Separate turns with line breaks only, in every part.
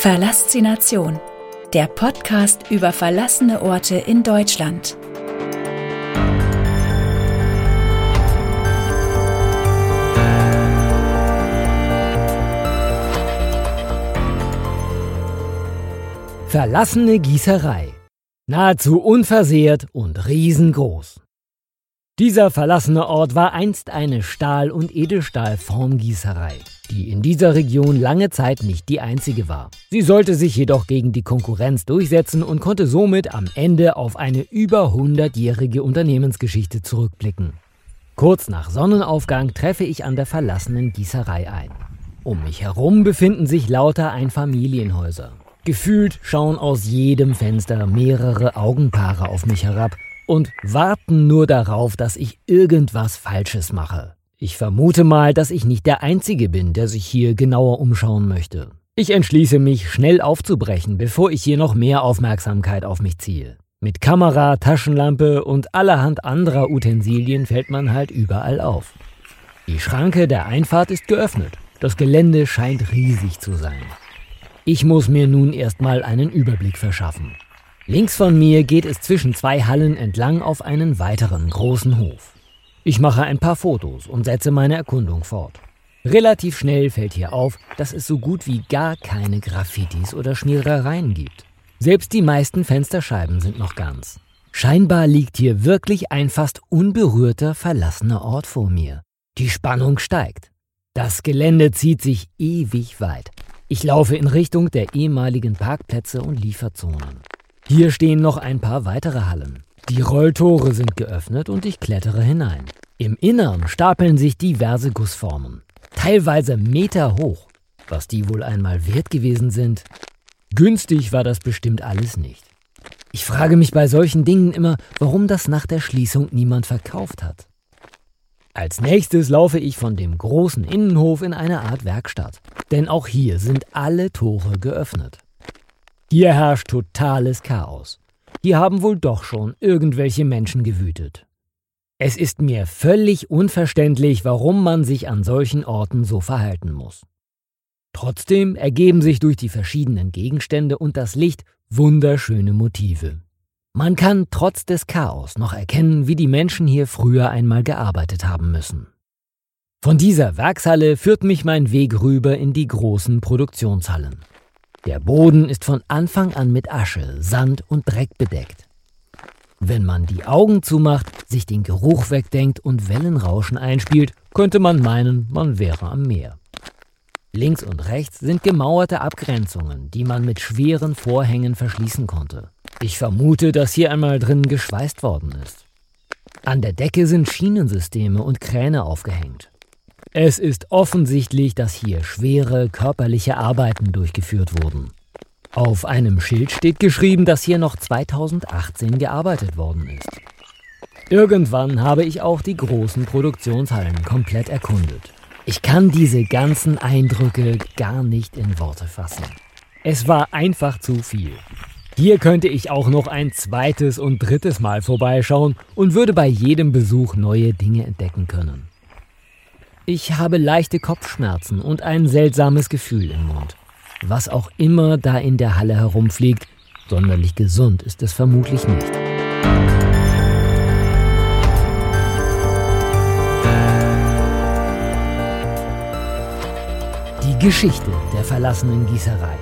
Verlassination, der Podcast über verlassene Orte in Deutschland.
Verlassene Gießerei. Nahezu unversehrt und riesengroß. Dieser verlassene Ort war einst eine Stahl- und Edelstahlformgießerei, die in dieser Region lange Zeit nicht die einzige war. Sie sollte sich jedoch gegen die Konkurrenz durchsetzen und konnte somit am Ende auf eine über 100-jährige Unternehmensgeschichte zurückblicken. Kurz nach Sonnenaufgang treffe ich an der verlassenen Gießerei ein. Um mich herum befinden sich lauter Einfamilienhäuser. Gefühlt schauen aus jedem Fenster mehrere Augenpaare auf mich herab und warten nur darauf, dass ich irgendwas Falsches mache. Ich vermute mal, dass ich nicht der Einzige bin, der sich hier genauer umschauen möchte. Ich entschließe mich, schnell aufzubrechen, bevor ich hier noch mehr Aufmerksamkeit auf mich ziehe. Mit Kamera, Taschenlampe und allerhand anderer Utensilien fällt man halt überall auf. Die Schranke der Einfahrt ist geöffnet. Das Gelände scheint riesig zu sein. Ich muss mir nun erstmal einen Überblick verschaffen. Links von mir geht es zwischen zwei Hallen entlang auf einen weiteren großen Hof. Ich mache ein paar Fotos und setze meine Erkundung fort. Relativ schnell fällt hier auf, dass es so gut wie gar keine Graffitis oder Schmierereien gibt. Selbst die meisten Fensterscheiben sind noch ganz. Scheinbar liegt hier wirklich ein fast unberührter, verlassener Ort vor mir. Die Spannung steigt. Das Gelände zieht sich ewig weit. Ich laufe in Richtung der ehemaligen Parkplätze und Lieferzonen. Hier stehen noch ein paar weitere Hallen. Die Rolltore sind geöffnet und ich klettere hinein. Im Innern stapeln sich diverse Gussformen, teilweise Meter hoch. Was die wohl einmal wert gewesen sind. Günstig war das bestimmt alles nicht. Ich frage mich bei solchen Dingen immer, warum das nach der Schließung niemand verkauft hat. Als nächstes laufe ich von dem großen Innenhof in eine Art Werkstatt, denn auch hier sind alle Tore geöffnet. Hier herrscht totales Chaos. Hier haben wohl doch schon irgendwelche Menschen gewütet. Es ist mir völlig unverständlich, warum man sich an solchen Orten so verhalten muss. Trotzdem ergeben sich durch die verschiedenen Gegenstände und das Licht wunderschöne Motive. Man kann trotz des Chaos noch erkennen, wie die Menschen hier früher einmal gearbeitet haben müssen. Von dieser Werkshalle führt mich mein Weg rüber in die großen Produktionshallen. Der Boden ist von Anfang an mit Asche, Sand und Dreck bedeckt. Wenn man die Augen zumacht, sich den Geruch wegdenkt und Wellenrauschen einspielt, könnte man meinen, man wäre am Meer. Links und rechts sind gemauerte Abgrenzungen, die man mit schweren Vorhängen verschließen konnte. Ich vermute, dass hier einmal drin geschweißt worden ist. An der Decke sind Schienensysteme und Kräne aufgehängt. Es ist offensichtlich, dass hier schwere körperliche Arbeiten durchgeführt wurden. Auf einem Schild steht geschrieben, dass hier noch 2018 gearbeitet worden ist. Irgendwann habe ich auch die großen Produktionshallen komplett erkundet. Ich kann diese ganzen Eindrücke gar nicht in Worte fassen. Es war einfach zu viel. Hier könnte ich auch noch ein zweites und drittes Mal vorbeischauen und würde bei jedem Besuch neue Dinge entdecken können. Ich habe leichte Kopfschmerzen und ein seltsames Gefühl im Mund. Was auch immer da in der Halle herumfliegt, sonderlich gesund ist es vermutlich nicht. Die Geschichte der verlassenen Gießerei.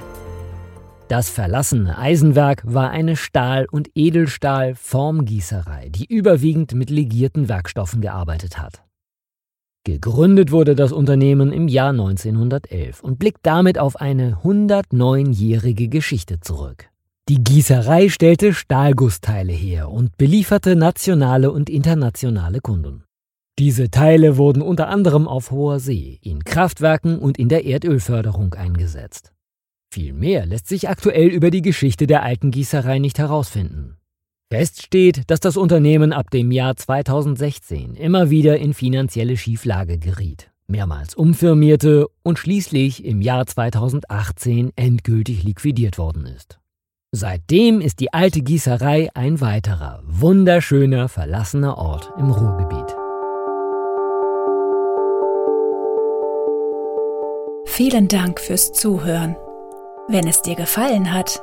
Das verlassene Eisenwerk war eine Stahl- und Edelstahl-Formgießerei, die überwiegend mit legierten Werkstoffen gearbeitet hat. Gegründet wurde das Unternehmen im Jahr 1911 und blickt damit auf eine 109-jährige Geschichte zurück. Die Gießerei stellte Stahlgussteile her und belieferte nationale und internationale Kunden. Diese Teile wurden unter anderem auf hoher See, in Kraftwerken und in der Erdölförderung eingesetzt. Viel mehr lässt sich aktuell über die Geschichte der alten Gießerei nicht herausfinden. Fest steht, dass das Unternehmen ab dem Jahr 2016 immer wieder in finanzielle Schieflage geriet, mehrmals umfirmierte und schließlich im Jahr 2018 endgültig liquidiert worden ist. Seitdem ist die alte Gießerei ein weiterer, wunderschöner, verlassener Ort im Ruhrgebiet.
Vielen Dank fürs Zuhören. Wenn es dir gefallen hat,